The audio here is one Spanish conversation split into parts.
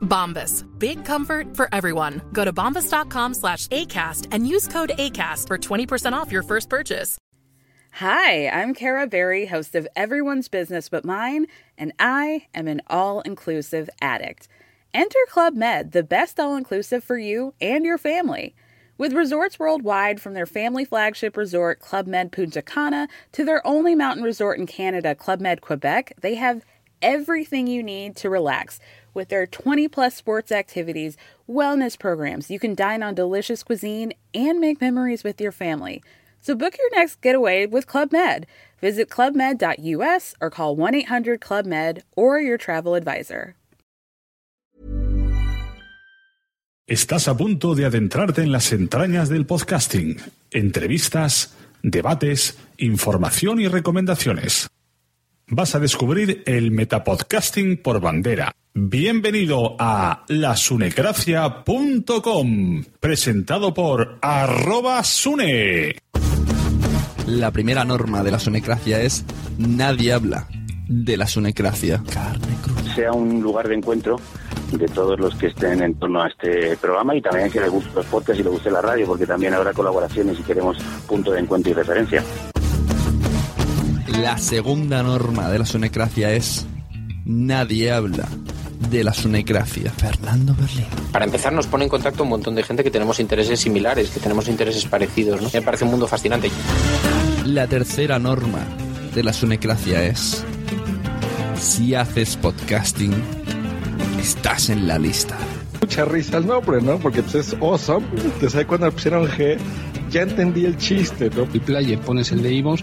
Bombas. Big comfort for everyone. Go to bombas.com slash ACAST and use code ACAST for 20% off your first purchase. Hi, I'm Kara Berry, host of Everyone's Business But Mine, and I am an all inclusive addict. Enter Club Med, the best all inclusive for you and your family. With resorts worldwide, from their family flagship resort, Club Med Punta Cana, to their only mountain resort in Canada, Club Med Quebec, they have everything you need to relax. With their 20 plus sports activities, wellness programs, you can dine on delicious cuisine and make memories with your family. So book your next getaway with Club Med. Visit clubmed.us or call 1 800 Club Med or your travel advisor. Estás a punto de adentrarte en las entrañas del podcasting. Entrevistas, debates, información y recomendaciones. Vas a descubrir el metapodcasting por bandera. Bienvenido a lasunecracia.com, presentado por arroba sune. La primera norma de la sonecracia es nadie habla de la sonecracia. sea un lugar de encuentro de todos los que estén en torno a este programa y también que les guste los podcasts y les guste la radio, porque también habrá colaboraciones y queremos punto de encuentro y referencia. La segunda norma de la sonecracia es nadie habla de la sonecracia. Fernando Berlín. Para empezar, nos pone en contacto un montón de gente que tenemos intereses similares, que tenemos intereses parecidos. ¿no? Me parece un mundo fascinante. La tercera norma de la sonecracia es si haces podcasting, estás en la lista. Mucha risa el nombre, ¿no? Porque pues, es awesome. Te sabes cuando pusieron G, ya entendí el chiste, ¿no? El player pones el de iVoox,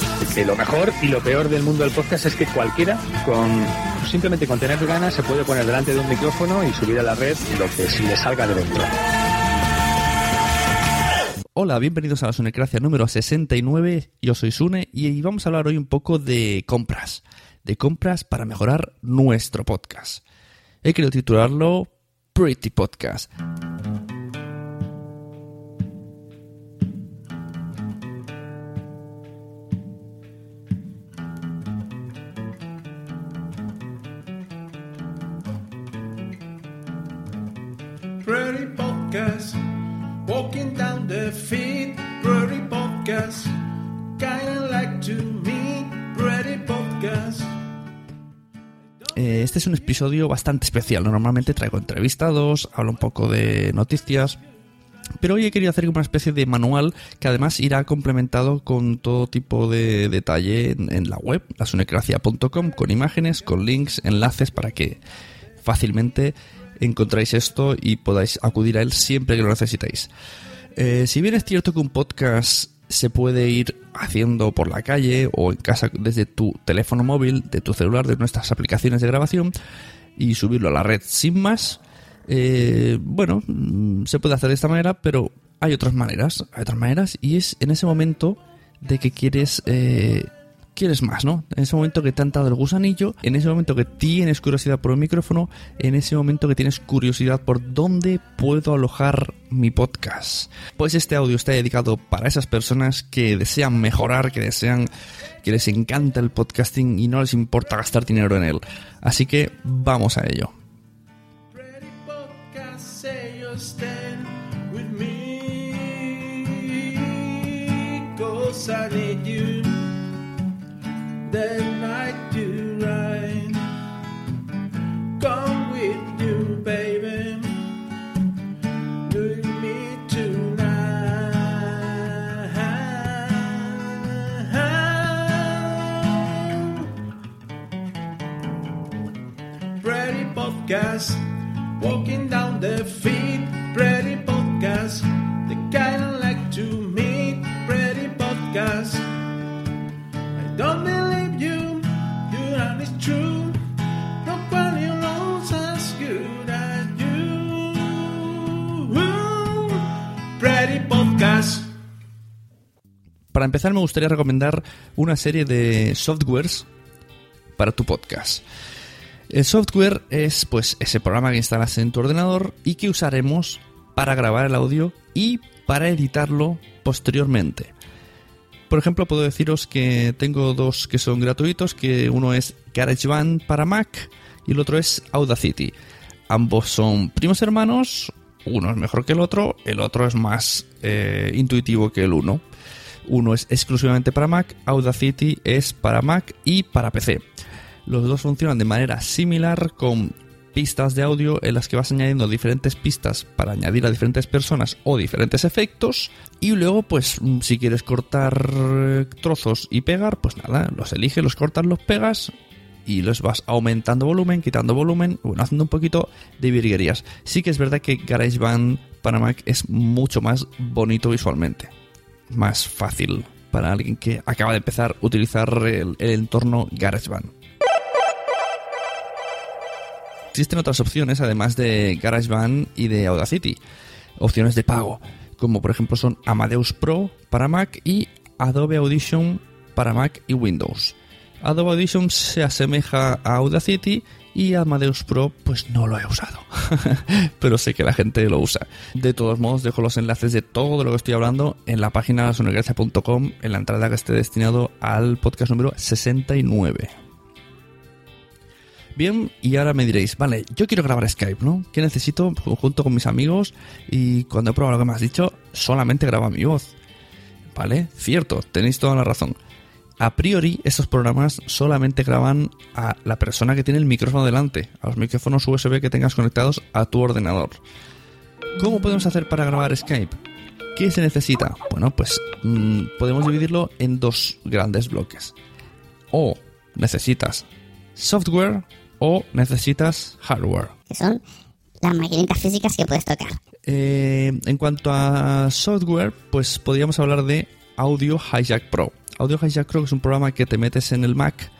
lo mejor y lo peor del mundo del podcast es que cualquiera con simplemente con tener ganas se puede poner delante de un micrófono y subir a la red lo que se le salga de dentro. Hola, bienvenidos a la Sonecracia número 69. Yo soy Sune y vamos a hablar hoy un poco de compras. De compras para mejorar nuestro podcast. He querido titularlo Pretty Podcast. Es un episodio bastante especial. Normalmente traigo entrevistados, hablo un poco de noticias. Pero hoy he querido hacer una especie de manual que además irá complementado con todo tipo de detalle en, la web, lasunecracia.com, con imágenes, con links, enlaces para que fácilmente encontráis esto y podáis acudir a él siempre que lo necesitéis. Eh, si bien es cierto que un podcast se puede ir haciendo por la calle o en casa desde tu teléfono móvil, de tu celular, de nuestras aplicaciones de grabación y subirlo a la red. Sin más, eh, bueno, mm, se puede hacer de esta manera, pero hay otras maneras, hay otras maneras y es en ese momento de que quieres eh, quieres más, ¿no? En ese momento que te han dado el gusanillo, en ese momento que tienes curiosidad por el micrófono, en ese momento que tienes curiosidad por dónde puedo alojar mi podcast. Pues este audio está dedicado para esas personas que desean mejorar, que desean, que les encanta el podcasting y no les importa gastar dinero en él. Así que vamos a ello. Walking down the feet, pretty podcast. The kind I like to meet, pretty podcast. I don't believe you, you know it's true. Nobody knows as good as you. Pretty podcast. Para empezar me gustaría recomendar una serie de softwares para tu podcast. El software es pues ese programa que instalas en tu ordenador y que usaremos para grabar el audio y para editarlo posteriormente. Por ejemplo, puedo deciros que tengo dos que son gratuitos, que uno es GarageBand para Mac y el otro es Audacity. Ambos son primos hermanos, uno es mejor que el otro, el otro es más eh, intuitivo que el uno. Uno es exclusivamente para Mac, Audacity es para Mac y para PC. Los dos funcionan de manera similar con pistas de audio en las que vas añadiendo diferentes pistas para añadir a diferentes personas o diferentes efectos y luego pues si quieres cortar trozos y pegar pues nada, los eliges, los cortas, los pegas y los vas aumentando volumen, quitando volumen, bueno, haciendo un poquito de virguerías. Sí que es verdad que GarageBand para Mac es mucho más bonito visualmente, más fácil para alguien que acaba de empezar a utilizar el, el entorno GarageBand. Existen otras opciones además de GarageBand y de Audacity, opciones de pago, como por ejemplo son Amadeus Pro para Mac y Adobe Audition para Mac y Windows. Adobe Audition se asemeja a Audacity y Amadeus Pro pues no lo he usado, pero sé que la gente lo usa. De todos modos dejo los enlaces de todo lo que estoy hablando en la página sonogracia.com en la entrada que esté destinado al podcast número 69. Bien, y ahora me diréis, vale, yo quiero grabar Skype, ¿no? ¿Qué necesito junto con mis amigos? Y cuando he probado lo que me has dicho, solamente graba mi voz. ¿Vale? Cierto, tenéis toda la razón. A priori, estos programas solamente graban a la persona que tiene el micrófono delante, a los micrófonos USB que tengas conectados a tu ordenador. ¿Cómo podemos hacer para grabar Skype? ¿Qué se necesita? Bueno, pues mmm, podemos dividirlo en dos grandes bloques. O necesitas software o necesitas hardware. Que son las maquinitas físicas que puedes tocar. Eh, en cuanto a software, pues podríamos hablar de Audio Hijack Pro. Audio Hijack Pro es un programa que te metes en el Mac,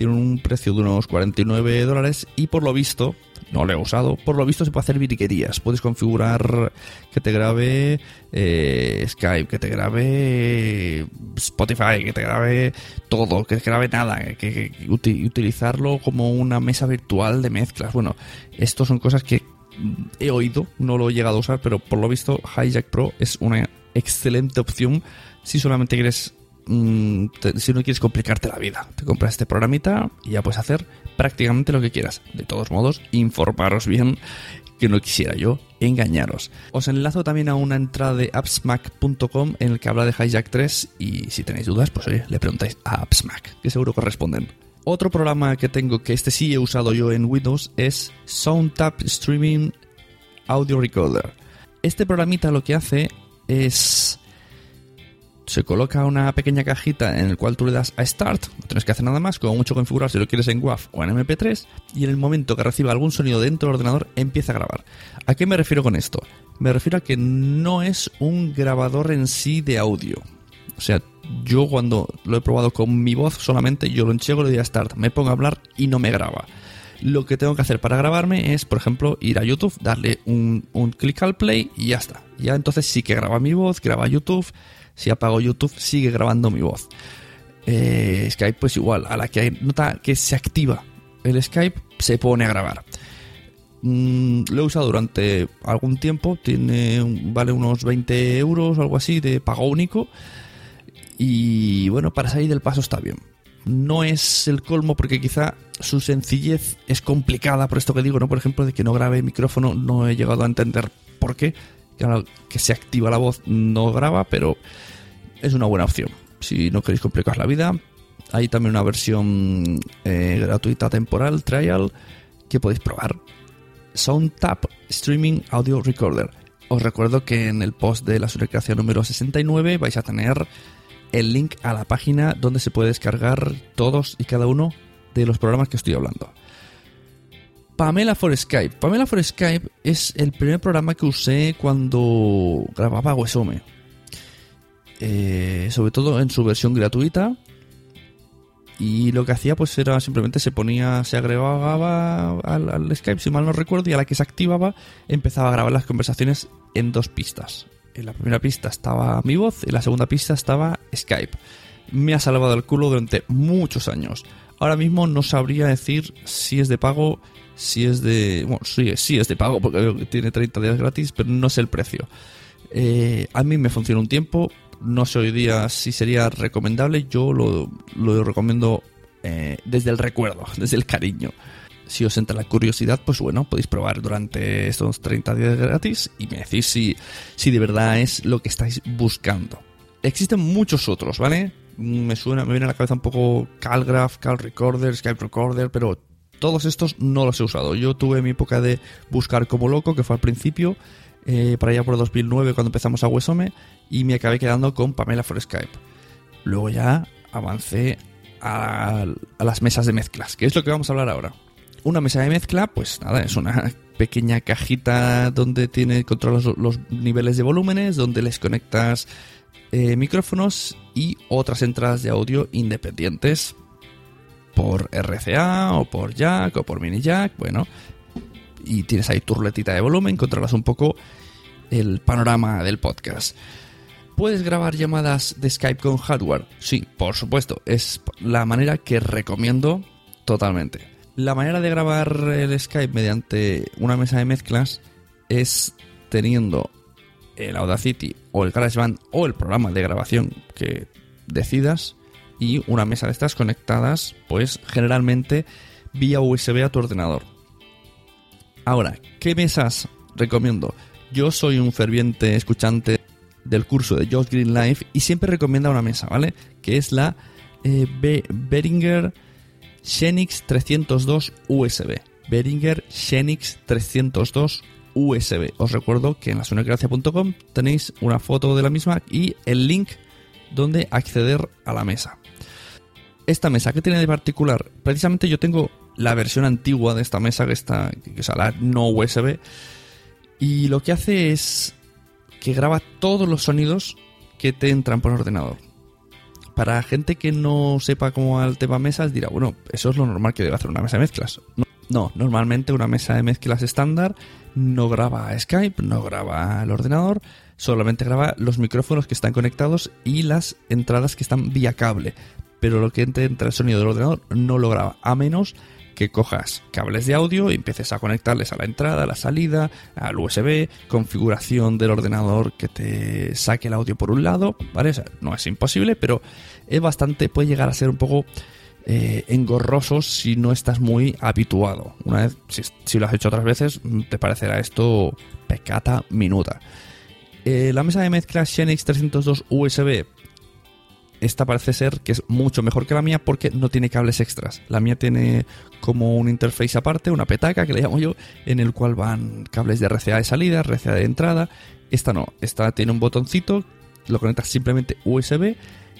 tiene un precio de unos 49 dólares y por lo visto, no lo he usado, por lo visto se puede hacer virguerías. Puedes configurar que te grabe eh, Skype, que te grabe Spotify, que te grabe todo, que te grabe nada, que, que, que uti utilizarlo como una mesa virtual de mezclas. Bueno, estos son cosas que he oído, no lo he llegado a usar, pero por lo visto Hijack Pro es una excelente opción si solamente quieres mm, si no quieres complicarte la vida. Te compras este programita y ya puedes hacer prácticamente lo que quieras. De todos modos, informaros bien que no quisiera yo engañaros. Os enlazo también a una entrada de appsmac.com en el que habla de Hijack 3 y si tenéis dudas, pues oye, le preguntáis a Appsmac, que seguro corresponden. Otro programa que tengo, que este sí he usado yo en Windows, es SoundTap Streaming Audio Recorder. Este programita lo que hace es... Se coloca una pequeña cajita en el cual tú le das a Start, no tienes que hacer nada más, como mucho configurar si lo quieres en WAV o en MP3, y en el momento que reciba algún sonido dentro del ordenador empieza a grabar. ¿A qué me refiero con esto? Me refiero a que no es un grabador en sí de audio. O sea, yo cuando lo he probado con mi voz solamente, yo lo enchego, le doy a Start, me pongo a hablar y no me graba. Lo que tengo que hacer para grabarme es, por ejemplo, ir a YouTube, darle un, un clic al play y ya está. Ya entonces sí que graba mi voz, graba YouTube. Si apago YouTube, sigue grabando mi voz. Eh, Skype pues igual, a la que hay nota que se activa el Skype, se pone a grabar. Mm, lo he usado durante algún tiempo, tiene vale unos 20 euros o algo así de pago único. Y bueno, para salir del paso está bien. No es el colmo porque quizá su sencillez es complicada, por esto que digo, ¿no? Por ejemplo, de que no grabe micrófono, no he llegado a entender por qué. Que se activa la voz no graba, pero es una buena opción. Si no queréis complicar la vida, hay también una versión eh, gratuita temporal, trial, que podéis probar. SoundTap Streaming Audio Recorder. Os recuerdo que en el post de la subrecreación número 69 vais a tener el link a la página donde se puede descargar todos y cada uno de los programas que estoy hablando. Pamela for Skype. Pamela for Skype es el primer programa que usé cuando grababa Wesome. Eh, sobre todo en su versión gratuita. Y lo que hacía pues era simplemente se ponía, se agregaba al, al Skype, si mal no recuerdo, y a la que se activaba empezaba a grabar las conversaciones en dos pistas. En la primera pista estaba mi voz, en la segunda pista estaba Skype. Me ha salvado el culo durante muchos años. Ahora mismo no sabría decir si es de pago, si es de... Bueno, sí, sí es de pago porque veo que tiene 30 días gratis, pero no sé el precio. Eh, a mí me funciona un tiempo, no sé hoy día si sería recomendable, yo lo, lo recomiendo eh, desde el recuerdo, desde el cariño. Si os entra la curiosidad, pues bueno, podéis probar durante estos 30 días gratis y me decís si, si de verdad es lo que estáis buscando. Existen muchos otros, ¿vale? Me suena, me viene a la cabeza un poco Calgraph, Cal Recorder, Skype Recorder, pero todos estos no los he usado. Yo tuve mi época de buscar como loco, que fue al principio, eh, para allá por 2009 cuando empezamos a Wesome, y me acabé quedando con Pamela for Skype. Luego ya avancé a, las mesas de mezclas, que es lo que vamos a hablar ahora. Una mesa de mezcla, pues nada, es una pequeña cajita donde tiene controlas los, los niveles de volúmenes, donde les conectas eh, micrófonos y otras entradas de audio independientes por RCA o por jack o por mini jack, bueno, y tienes ahí tu ruletita de volumen, controlas un poco el panorama del podcast. ¿Puedes grabar llamadas de Skype con hardware? Sí, por supuesto, es la manera que recomiendo totalmente. La manera de grabar el Skype mediante una mesa de mezclas es teniendo el Audacity o el GarageBand o el programa de grabación que decidas y una mesa de estas conectadas pues generalmente vía USB a tu ordenador. Ahora, ¿qué mesas recomiendo? Yo soy un ferviente escuchante del curso de Josh Green Life y siempre recomienda una mesa, ¿vale? Que es la eh, Be- Behringer Xenix 302 USB. Behringer Xenix 302 USB. Os recuerdo que en la sonocracia.com tenéis una foto de la misma y el link donde acceder a la mesa. Esta mesa, ¿qué tiene de particular? Precisamente yo tengo la versión antigua de esta mesa, que está, que es la no USB, y lo que hace es que graba todos los sonidos que te entran por ordenador. Para gente que no sepa cómo va el tema mesas, dirá, bueno, eso es lo normal que debe hacer una mesa de mezclas. No, no, normalmente una mesa de mezclas estándar no graba Skype, no graba el ordenador, solamente graba los micrófonos que están conectados y las entradas que están vía cable. Pero lo que entra el sonido del ordenador no lo graba, a menos que cojas cables de audio y empieces a conectarles a la entrada, a la salida, al USB, configuración del ordenador que te saque el audio por un lado, ¿vale? No es imposible, pero es bastante, puede llegar a ser un poco eh, engorroso si no estás muy habituado. Una vez, si, si lo has hecho otras veces, te parecerá esto pecata minuta. Eh, la mesa de mezcla Xenix 302 USB esta parece ser que es mucho mejor que la mía porque no tiene cables extras. La mía tiene como un interface aparte, una petaca que le llamo yo, en el cual van cables de RCA de salida, RCA de entrada. Esta no, esta tiene un botoncito, lo conectas simplemente USB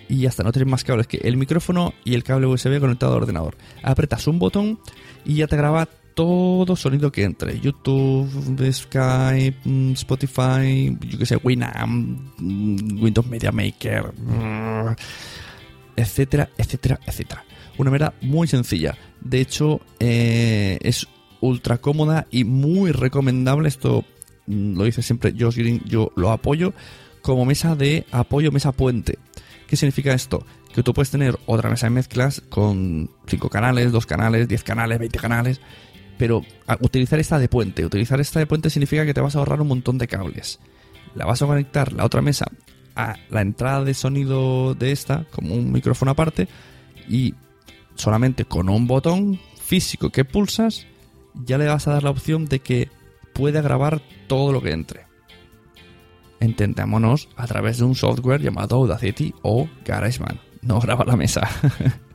y ya está, no tienes más cables que el micrófono y el cable USB conectado al ordenador. Apretas un botón y ya te graba todo sonido que entre. YouTube, Skype, mm, Spotify, yo que sé, Winamp, mm, Windows Media Maker, mm, etcétera, etcétera, etcétera. Una manera muy sencilla. De hecho, eh, es ultra cómoda y muy recomendable. Esto lo dice siempre Josh Green, yo lo apoyo como mesa de apoyo, mesa puente. ¿Qué significa esto? que tú puedes tener otra mesa de mezclas con 5 canales, 2 canales, 10 canales, 20 canales, pero a- utilizar esta de puente. Utilizar esta de puente significa que te vas a ahorrar un montón de cables. La vas a conectar la otra mesa a la entrada de sonido de esta, como un micrófono aparte, y solamente con un botón físico que pulsas, ya le vas a dar la opción de que pueda grabar todo lo que entre. Entendámonos a través de un software llamado Audacity o GarageBand. No graba la mesa.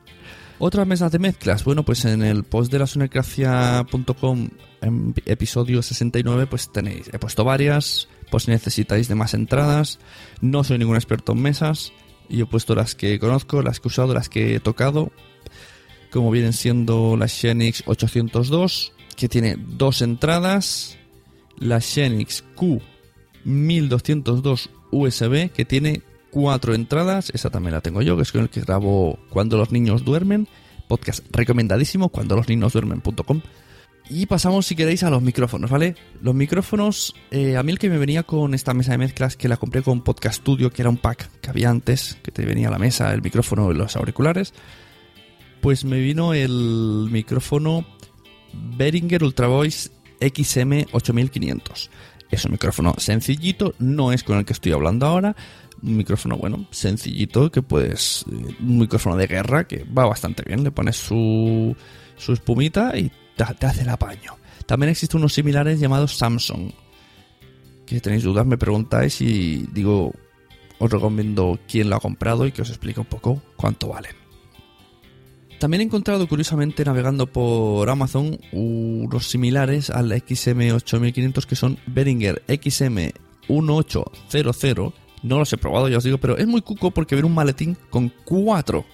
Otras mesas de mezclas. Bueno, pues en el post de la sonecracia.com, en episodio 69, pues tenéis. He puesto varias, pues si necesitáis de más entradas. No soy ningún experto en mesas. Y he puesto las que conozco, las que he usado, las que he tocado. Como vienen siendo la Xenix 802, que tiene dos entradas. La Xenix Q 1202 USB, que tiene cuatro entradas. Esa también la tengo yo, que es con el que grabo Cuando los niños duermen. Podcast recomendadísimo, cuando los niños duermen.com. Y pasamos, si queréis, a los micrófonos, ¿vale? Los micrófonos, eh, a mí el que me venía con esta mesa de mezclas, que la compré con Podcast Studio, que era un pack que había antes, que te venía la mesa, el micrófono y los auriculares, pues me vino el micrófono Behringer Ultra Voice XM 8500. Es un micrófono sencillito, no es con el que estoy hablando ahora. Un micrófono, bueno, sencillito, que puedes. eh, Un micrófono de guerra que va bastante bien. Le pones su, su espumita y te, te hace el apaño. También existen unos similares llamados Samsung. Que si tenéis dudas, me preguntáis y digo, os recomiendo quién lo ha comprado y que os explique un poco cuánto valen. También he encontrado curiosamente navegando por Amazon unos similares al XM8500 que son Behringer XM1800. No los he probado, ya os digo, pero es muy cuco porque viene un maletín con cuatro.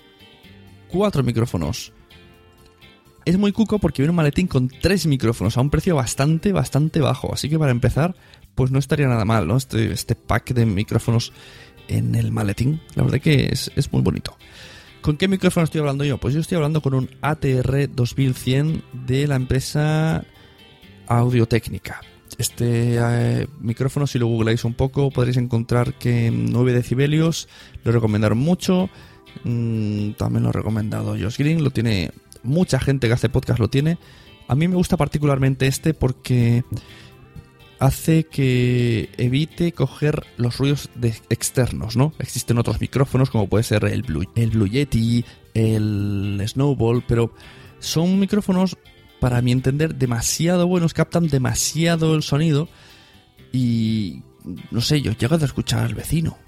Cuatro micrófonos. Es muy cuco porque viene un maletín con tres micrófonos a un precio bastante, bastante bajo. Así que para empezar, pues no estaría nada mal, ¿no? Este, este pack de micrófonos en el maletín. La verdad que es, muy bonito. ¿Con qué micrófono estoy hablando yo? Pues yo estoy hablando con un ATR 2100 de la empresa Audio-Técnica. Este eh, micrófono, si lo googleáis un poco, podréis encontrar que en 9 decibelios lo recomendaron mucho. Mm, también lo ha recomendado Josh Green. Lo tiene mucha gente que hace podcast, lo tiene. A mí me gusta particularmente este porque hace que evite coger los ruidos de- externos, ¿no? Existen otros micrófonos como puede ser el Blue, el Blue Yeti, el Snowball, pero son micrófonos, para mi entender, demasiado buenos, captan demasiado el sonido y, no sé, yo llego a escuchar al vecino.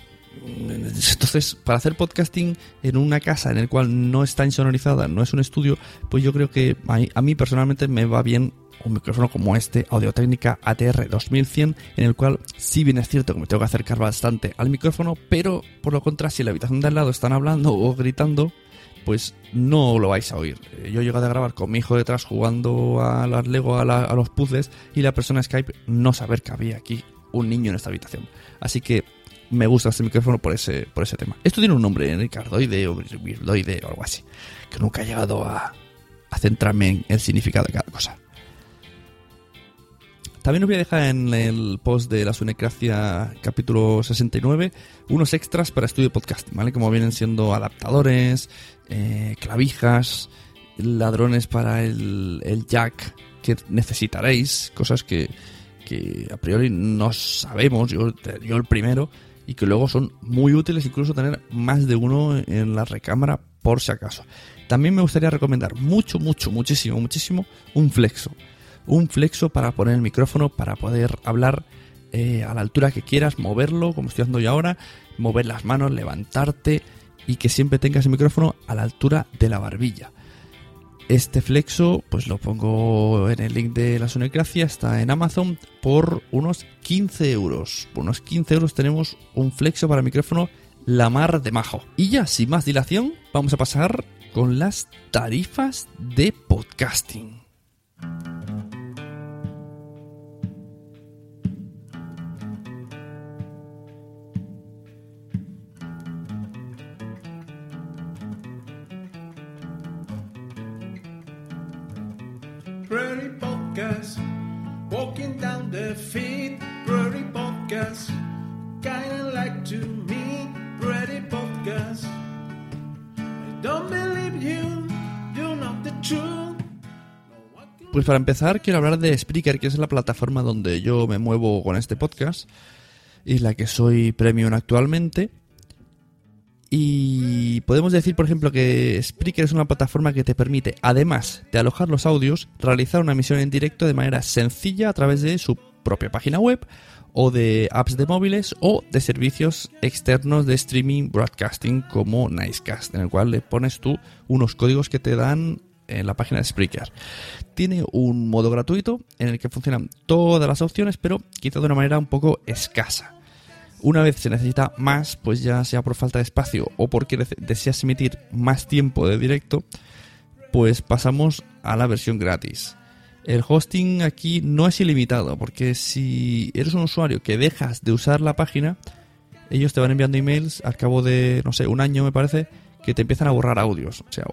Entonces, para hacer podcasting en una casa en el cual no está insonorizada, no es un estudio, pues yo creo que a, mí personalmente me va bien un micrófono como este, Audio Técnica ATR 2100, en el cual sí bien es cierto que me tengo que acercar bastante al micrófono, pero por lo contra, si la habitación de al lado están hablando o gritando, pues no lo vais a oír. Eh, Yo he llegado a grabar con mi hijo detrás jugando a las Lego, a, los puzzles, y la persona Skype no saber que había aquí un niño en esta habitación. Así que me gusta este micrófono por ese, por ese tema. Esto tiene un nombre, Ricardoide o Birdoide o algo así, que nunca he llegado a centrarme en el significado de cada cosa. También os voy a dejar en el post de la Sunecracia capítulo 69 unos extras para estudio podcasting, ¿vale? Como vienen siendo adaptadores, eh, clavijas, ladrones para el, el jack que necesitaréis, cosas que, que a priori no sabemos, yo, yo el primero, y que luego son muy útiles incluso tener más de uno en la recámara por si acaso. También me gustaría recomendar mucho, mucho, muchísimo, muchísimo un flexo. Un flexo para poner el micrófono, para poder hablar eh, a la altura que quieras, moverlo, como estoy haciendo yo ahora, mover las manos, levantarte y que siempre tengas el micrófono a la altura de la barbilla. Este flexo, pues lo pongo en el link de la Sonecracia, está en Amazon por unos 15 euros. Por unos 15 euros tenemos un flexo para micrófono la mar de majo. Y ya, sin más dilación, vamos a pasar con las tarifas de podcasting. Pues para empezar, quiero hablar de Spreaker, que es la plataforma donde yo me muevo con este podcast y la que soy premium actualmente. Y podemos decir, por ejemplo, que Spreaker es una plataforma que te permite, además de alojar los audios, realizar una emisión en directo de manera sencilla a través de su propia página web o de apps de móviles o de servicios externos de streaming broadcasting como Nicecast, en el cual le pones tú unos códigos que te dan en la página de Spreaker. Tiene un modo gratuito en el que funcionan todas las opciones, pero quizá de una manera un poco escasa. Una vez se necesita más, pues ya sea por falta de espacio o porque deseas emitir más tiempo de directo, pues pasamos a la versión gratis. El hosting aquí no es ilimitado, porque si eres un usuario que dejas de usar la página, ellos te van enviando emails al cabo de, no sé, un año me parece, que te empiezan a borrar audios. O sea,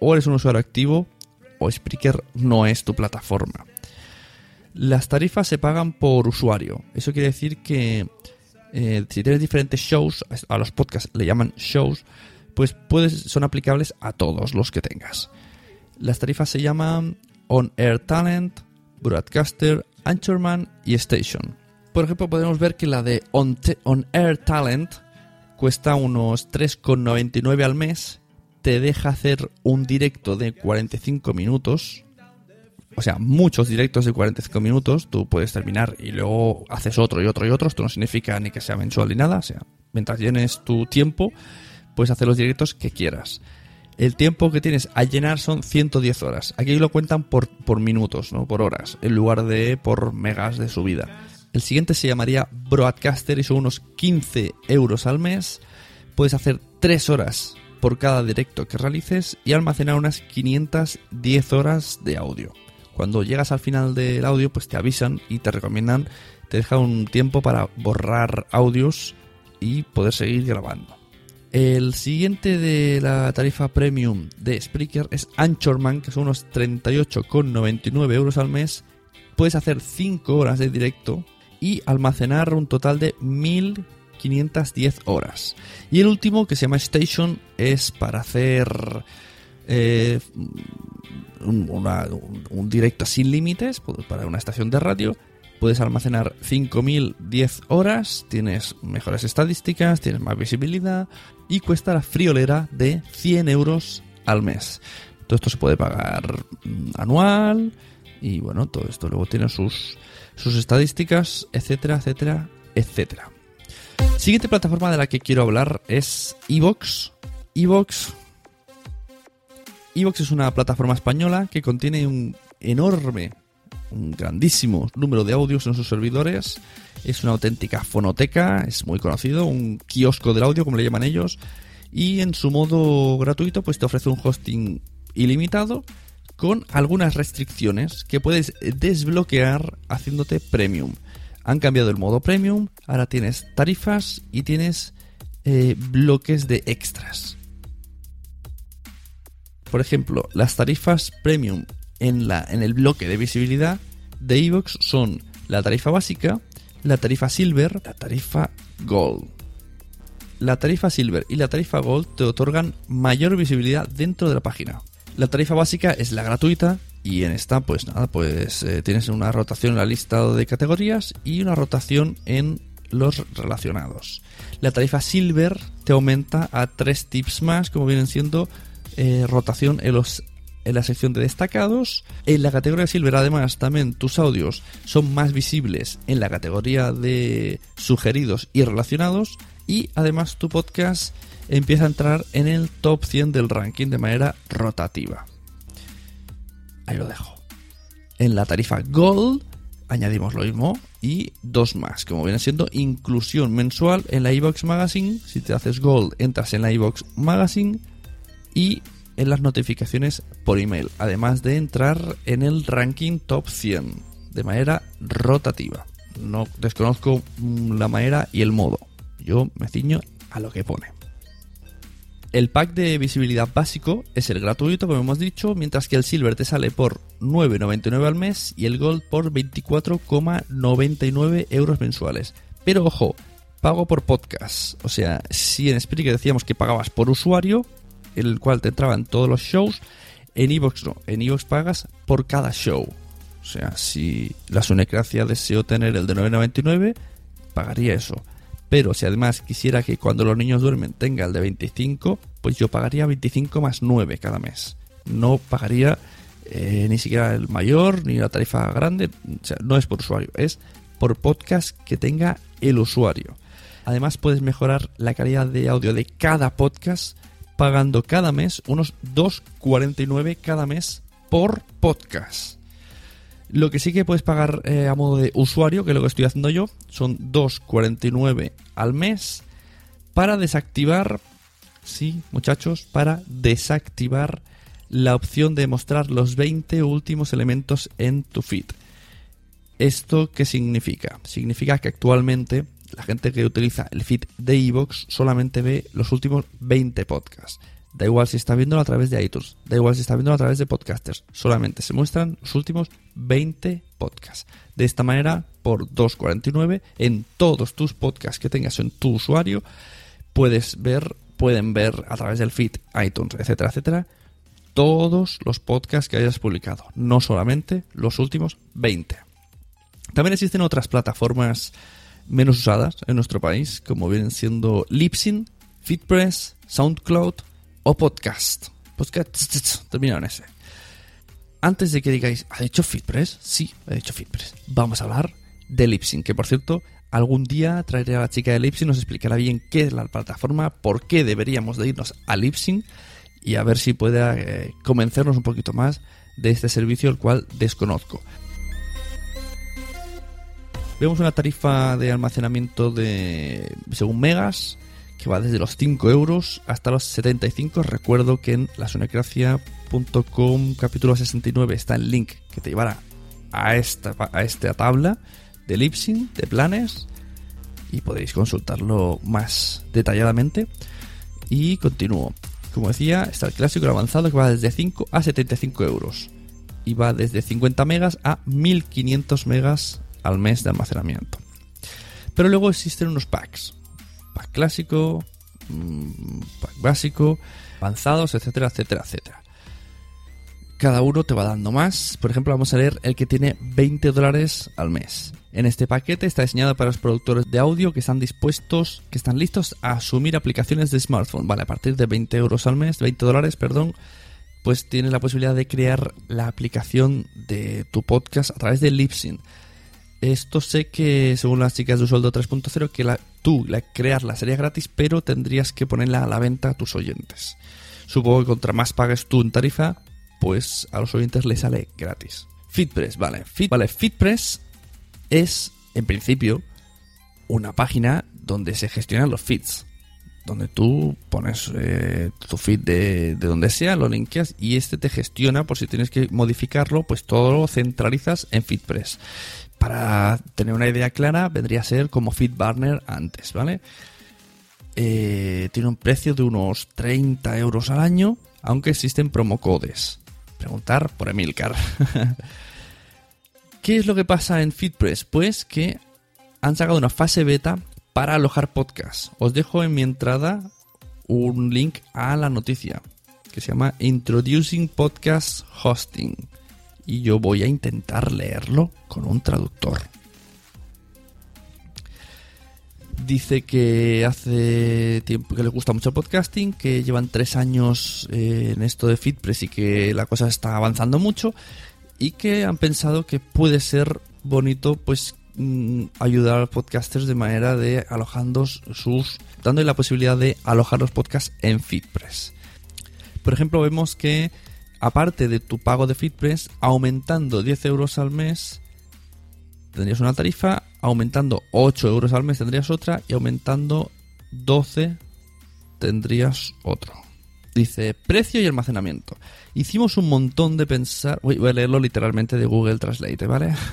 o eres un usuario activo o Spreaker no es tu plataforma. Las tarifas se pagan por usuario. Eso quiere decir que eh, si tienes diferentes shows, a los podcasts le llaman shows, pues son aplicables a todos los que tengas. Las tarifas se llaman On Air Talent, Broadcaster, Anchorman y Station. Por ejemplo, podemos ver que la de On Air Talent cuesta unos 3,99 al mes te deja hacer un directo de 45 minutos. O sea, muchos directos de 45 minutos. Tú puedes terminar y luego haces otro y otro y otro. Esto no significa ni que sea mensual ni nada. O sea, mientras llenes tu tiempo, puedes hacer los directos que quieras. El tiempo que tienes a llenar son 110 horas. Aquí lo cuentan por, por minutos, no por horas, en lugar de por megas de subida. El siguiente se llamaría Broadcaster y son unos 15 euros al mes. Puedes hacer 3 horas por cada directo que realices y almacenar unas 510 horas de audio. Cuando llegas al final del audio, pues te avisan y te recomiendan, te dejan un tiempo para borrar audios y poder seguir grabando. El siguiente de la tarifa premium de Spreaker es Anchorman, que son unos 38,99 euros al mes. Puedes hacer 5 horas de directo y almacenar un total de 1000 510 horas. Y el último, que se llama Station, es para hacer eh, un, directo sin límites pues, para una estación de radio. Puedes almacenar 5010 horas, tienes mejores estadísticas, tienes más visibilidad y cuesta la friolera de 100 euros al mes. Todo esto se puede pagar mm, anual y bueno, todo esto luego tiene sus, sus estadísticas, etcétera, etcétera, etcétera. Siguiente plataforma de la que quiero hablar es Evox. Evox. Evox es una plataforma española que contiene un enorme, un grandísimo número de audios en sus servidores. Es una auténtica fonoteca, es muy conocido, un kiosco del audio, como le llaman ellos. Y en su modo gratuito, pues te ofrece un hosting ilimitado con algunas restricciones que puedes desbloquear haciéndote premium. Han cambiado el modo premium, ahora tienes tarifas y tienes eh, bloques de extras. Por ejemplo, las tarifas premium en, la, en el bloque de visibilidad de Evox son la tarifa básica, la tarifa silver, la tarifa gold. La tarifa silver y la tarifa gold te otorgan mayor visibilidad dentro de la página. La tarifa básica es la gratuita y en esta, pues nada, pues eh, tienes una rotación en la lista de categorías y una rotación en los relacionados. La tarifa Silver te aumenta a tres tips más, como vienen siendo eh, rotación en, los, en la sección de destacados. En la categoría Silver, además, también tus audios son más visibles en la categoría de sugeridos y relacionados. Y además tu podcast empieza a entrar en el top 100 del ranking de manera rotativa. Ahí lo dejo. En la tarifa Gold añadimos lo mismo y dos más, como viene siendo inclusión mensual en la iBox Magazine. Si te haces Gold, entras en la iBox Magazine y en las notificaciones por email, además de entrar en el ranking top 100 de manera rotativa. No desconozco mm, la manera y el modo. Yo me ciño a lo que pone. El pack de visibilidad básico es el gratuito, como hemos dicho, mientras que el Silver te sale por 9,99 al mes y el Gold por 24,99 euros mensuales. Pero ojo, pago por podcast. O sea, si en Spreaker decíamos que pagabas por usuario, el cual te entraban todos los shows. En Evox no, en Evox pagas por cada show. O sea, si la Sunecracia deseo tener el de 9.99, pagaría eso. Pero si además quisiera que cuando los niños duermen tenga el de 25, pues yo pagaría 25 más 9 cada mes. No pagaría eh, ni siquiera el mayor ni la tarifa grande. O sea, no es por usuario, es por podcast que tenga el usuario. Además puedes mejorar la calidad de audio de cada podcast pagando cada mes unos 2,49 cada mes por podcast. Lo que sí que puedes pagar eh, a modo de usuario, que es lo que estoy haciendo yo, son 2,49 al mes para desactivar, sí, muchachos, para desactivar la opción de mostrar los 20 últimos elementos en tu feed. ¿Esto qué significa? Significa que actualmente la gente que utiliza el feed de iVoox solamente ve los últimos 20 podcasts. Da igual si está viéndolo a través de iTunes, da igual si está viéndolo a través de podcasters, solamente se muestran los últimos 20 podcasts. De esta manera, por 2.49, en todos tus podcasts que tengas en tu usuario, puedes ver, pueden ver a través del feed, iTunes, etcétera, etcétera, todos los podcasts que hayas publicado, no solamente los últimos 20. También existen otras plataformas menos usadas en nuestro país, como vienen siendo Libsyn, FitPress, SoundCloud o Podcast. Podcast termina en ese. Antes de que digáis, ¿ha dicho FitPress? Sí, ha dicho FitPress. Vamos a hablar de Libsyn, que por cierto, algún día traeré a la chica de Libsyn, nos explicará bien qué es la plataforma, por qué deberíamos de irnos a Libsyn y a ver si puede eh, convencernos un poquito más de este servicio, el cual desconozco. Vemos una tarifa de almacenamiento de según megas que va desde los 5 euros hasta los 75. Recuerdo que en lasunecracia.com capítulo 69 está el link que te llevará a esta, a esta tabla de Lipsyn, de planes, y podéis consultarlo más detalladamente. Y continúo. Como decía, está el clásico el avanzado que va desde 5 a 75 euros. Y va desde 50 megas a 1500 megas al mes de almacenamiento. Pero luego existen unos packs. Clásico, mm, básico, avanzados, etcétera, etcétera, etcétera. Cada uno te va dando más. Por ejemplo, vamos a leer el que tiene 20 dólares al mes. En este paquete está diseñado para los productores de audio que están dispuestos, que están listos a asumir aplicaciones de smartphone. Vale, a partir de 20 euros al mes, 20 dólares, perdón, pues tienes la posibilidad de crear la aplicación de tu podcast a través de Libsyn. Esto sé que, según las chicas de sueldo 3.0, que la, tú la, crearla sería gratis, pero tendrías que ponerla a la venta a tus oyentes. Supongo que contra más pagues tú en tarifa, pues a los oyentes les sale gratis. FitPress, vale. Fit, vale, FitPress es, en principio, una página donde se gestionan los feeds. Donde tú pones eh, tu feed de, de, donde sea, lo linkeas y este te gestiona por si tienes que modificarlo, pues todo lo centralizas en FitPress para tener una idea clara, vendría a ser como FeedBurner antes, ¿vale? Eh, tiene un precio de unos 30 euros al año, aunque existen promocodes. Preguntar por Emilcar. ¿Qué es lo que pasa en FeedPress? Pues que han sacado una fase beta para alojar podcasts. Os dejo en mi entrada un link a la noticia que se llama Introducing Podcast Hosting y yo voy a intentar leerlo con un traductor. Dice que hace tiempo que le gusta mucho el podcasting, que llevan tres años eh, en esto de FitPress y que la cosa está avanzando mucho y que han pensado que puede ser bonito pues mm, ayudar a los podcasters de manera de alojando sus dando la posibilidad de alojar los podcasts en FitPress. Por ejemplo, vemos que aparte de tu pago de FitPress, aumentando 10 euros al mes, tendrías una tarifa, aumentando 8 euros al mes tendrías otra y aumentando 12 tendrías otro. Dice precio y almacenamiento. Hicimos un montón de pensar. voy a leerlo literalmente de Google Translate, ¿vale?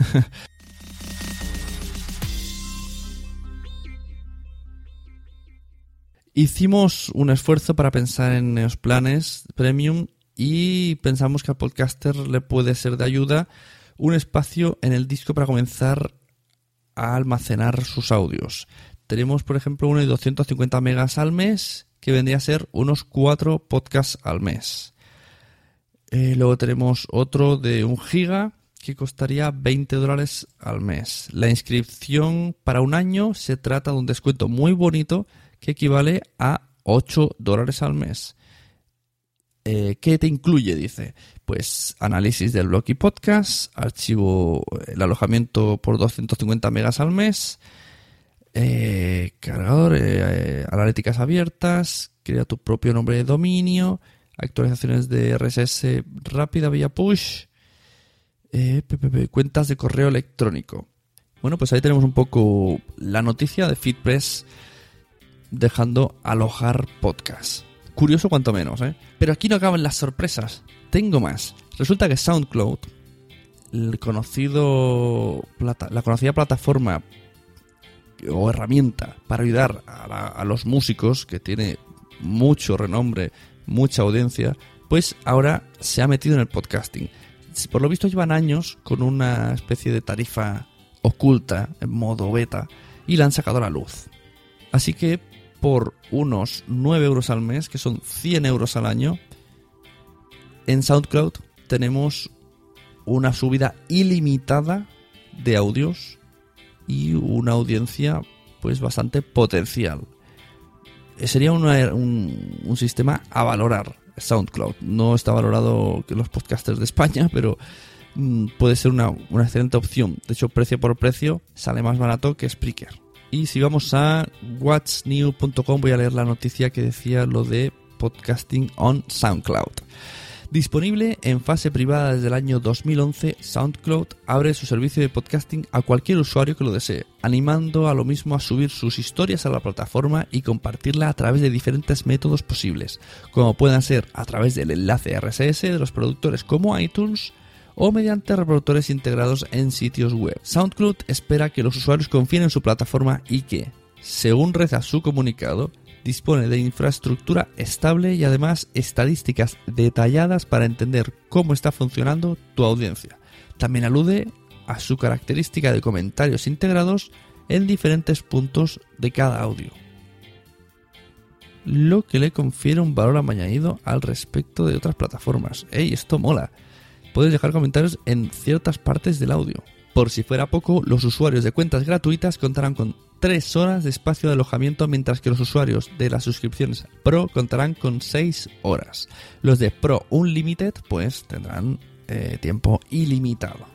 Hicimos un esfuerzo para pensar en los planes premium y pensamos que al podcaster le puede ser de ayuda un espacio en el disco para comenzar a almacenar sus audios. Tenemos, por ejemplo, uno de 250 megas al mes que vendría a ser unos 4 podcasts al mes. Eh, luego tenemos otro de un giga que costaría 20 dólares al mes. La inscripción para un año se trata de un descuento muy bonito que equivale a 8 dólares al mes. Eh, ¿Qué te incluye? Dice, pues análisis del blog y podcast, archivo, el alojamiento por 250 megas al mes, eh, cargador, eh, analíticas abiertas, crea tu propio nombre de dominio, actualizaciones de RSS rápida vía push, cuentas de correo electrónico. Bueno, pues ahí tenemos un poco la noticia de FeedPress dejando alojar podcast. Curioso cuanto menos, ¿eh? Pero aquí no acaban las sorpresas. Tengo más. Resulta que SoundCloud, conocido la conocida plataforma o herramienta para ayudar a, a los músicos, que tiene mucho renombre, mucha audiencia, pues ahora se ha metido en el podcasting. Por lo visto llevan años con una especie de tarifa oculta en modo beta y la han sacado a la luz. Así que por unos 9 euros al mes, que son 100 euros al año, en SoundCloud tenemos una subida ilimitada de audios y una audiencia pues bastante potencial. Eh, sería un, un, sistema a valorar SoundCloud. No está valorado que los podcasters de España, pero mm, puede ser una, una excelente opción. De hecho, precio por precio sale más barato que Spreaker. Y si vamos a whatsnew.com voy a leer la noticia que decía lo de podcasting on SoundCloud. Disponible en fase privada desde el año 2011, SoundCloud abre su servicio de podcasting a cualquier usuario que lo desee, animando a lo mismo a subir sus historias a la plataforma y compartirla a través de diferentes métodos posibles, como puedan ser a través del enlace RSS de los productores como iTunes, o mediante reproductores integrados en sitios web. SoundCloud espera que los usuarios confíen en su plataforma y que, según reza su comunicado, dispone de infraestructura estable y además estadísticas detalladas para entender cómo está funcionando tu audiencia. También alude a su característica de comentarios integrados en diferentes puntos de cada audio. Lo que le confiere un valor añadido al respecto de otras plataformas. ¡Ey, esto mola! Puedes dejar comentarios en ciertas partes del audio. Por si fuera poco, los usuarios de cuentas gratuitas contarán con 3 horas de espacio de alojamiento, mientras que los usuarios de las suscripciones Pro contarán con 6 horas. Los de Pro Unlimited, pues tendrán eh, tiempo ilimitado.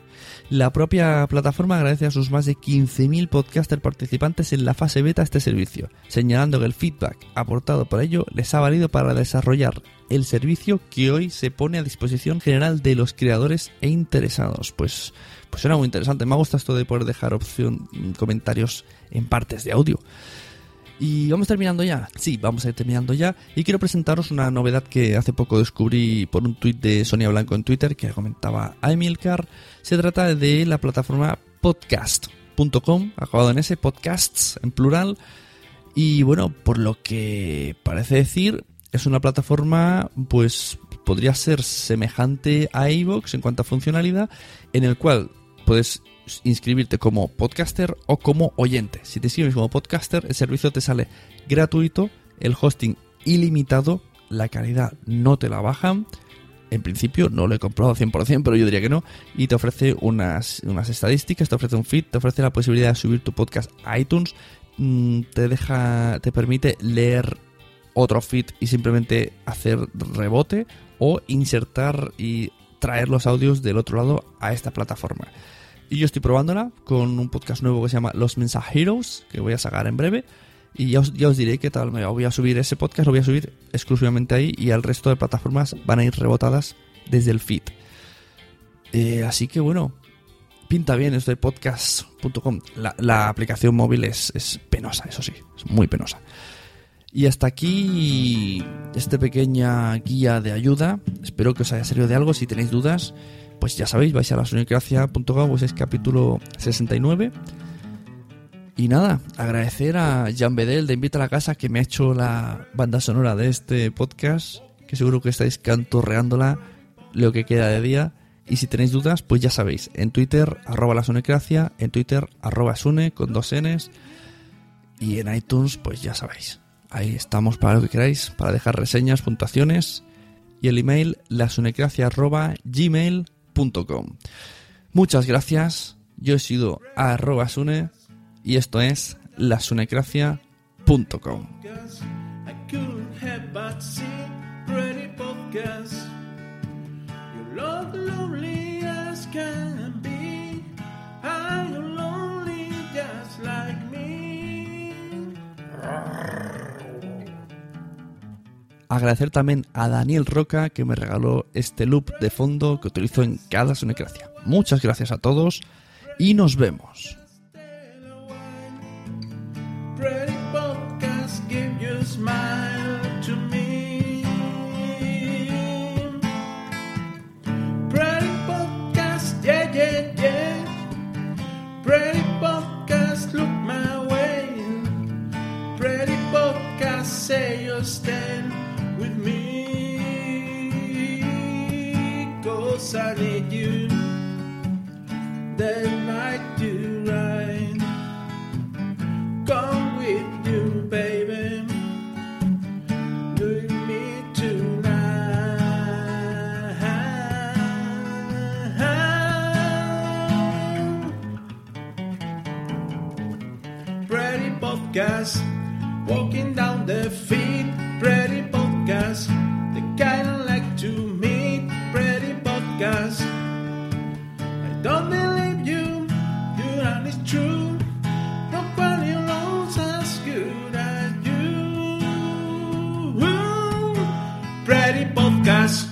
La propia plataforma agradece a sus más de 15.000 podcasters participantes en la fase beta este servicio, señalando que el feedback aportado por ello les ha valido para desarrollar el servicio que hoy se pone a disposición general de los creadores e interesados. Pues, pues era muy interesante. Me gusta esto de poder dejar opción comentarios en partes de audio. Y vamos terminando ya. Sí, vamos a ir terminando ya. Y quiero presentaros una novedad que hace poco descubrí por un tuit de Sonia Blanco en Twitter que comentaba a Emilcar. Se trata de la plataforma podcast.com, acabado en ese, podcasts en plural. Y bueno, por lo que parece decir, es una plataforma, pues podría ser semejante a iVoox en cuanto a funcionalidad, en el cual puedes inscribirte como podcaster o como oyente. Si te inscribes como podcaster, el servicio te sale gratuito, el hosting ilimitado, la calidad no te la bajan. En principio no lo he comprobado 100%, pero yo diría que no. Y te ofrece unas, unas estadísticas, te ofrece un feed, te ofrece la posibilidad de subir tu podcast a iTunes, mm, te deja, te permite leer otro feed y simplemente hacer rebote o insertar y traer los audios del otro lado a esta plataforma. Y yo estoy probándola con un podcast nuevo que se llama Los Mensajeros, que voy a sacar en breve. Y ya os, ya os diré qué tal me Voy a subir ese podcast, lo voy a subir exclusivamente ahí y al resto de plataformas van a ir rebotadas desde el feed. Eh, así que bueno, pinta bien esto de podcast.com. La, la, aplicación móvil es, es penosa, eso sí, es muy penosa. Y hasta aquí esta pequeña guía de ayuda. Espero que os haya servido de algo. Si tenéis dudas, pues ya sabéis, vais a la sonicracia.com, pues es capítulo 69. Y nada, agradecer a Jan Bedel de Invita a la Casa que me ha hecho la banda sonora de este podcast, que seguro que estáis cantorreándola lo que queda de día. Y si tenéis dudas, pues ya sabéis, en Twitter, arroba la sonecracia, en Twitter, arroba sune, con dos Ns, y en iTunes, pues ya sabéis, Ahí estamos para lo que queráis, para dejar reseñas, puntuaciones y el email lasunecracia.gmail.com. Muchas gracias. Yo he sido arroba sune y esto es lasunecracia.com. Agradecer también a Daniel Roca que me regaló este loop de fondo que utilizo en cada Sunecracia. Muchas gracias a todos y nos vemos. The Pretty podcast.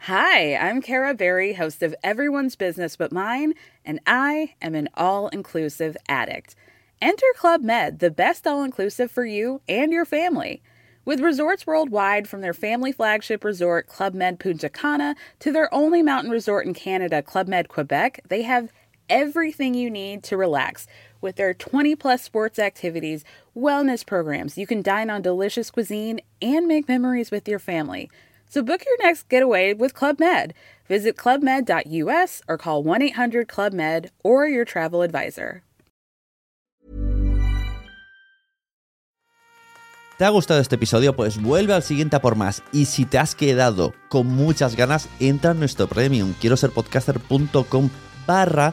Hi, I'm Kara Berry, host of Everyone's Business But Mine, and I am an all inclusive addict. Enter Club Med, the best all inclusive for you and your family. With resorts worldwide, from their family flagship resort, Club Med Punta Cana, to their only mountain resort in Canada, Club Med Quebec, they have everything you need to relax. With their 20 plus sports activities, wellness programs, you can dine on delicious cuisine and make memories with your family. So book your next getaway with Club Med. Visit clubmed.us or call 1 800 Club Med or your travel advisor. ¿Te ha gustado este episodio? Pues vuelve al siguiente a por más. Y si te has quedado con muchas ganas, entra en nuestro premium. Quiero ser podcaster.com barra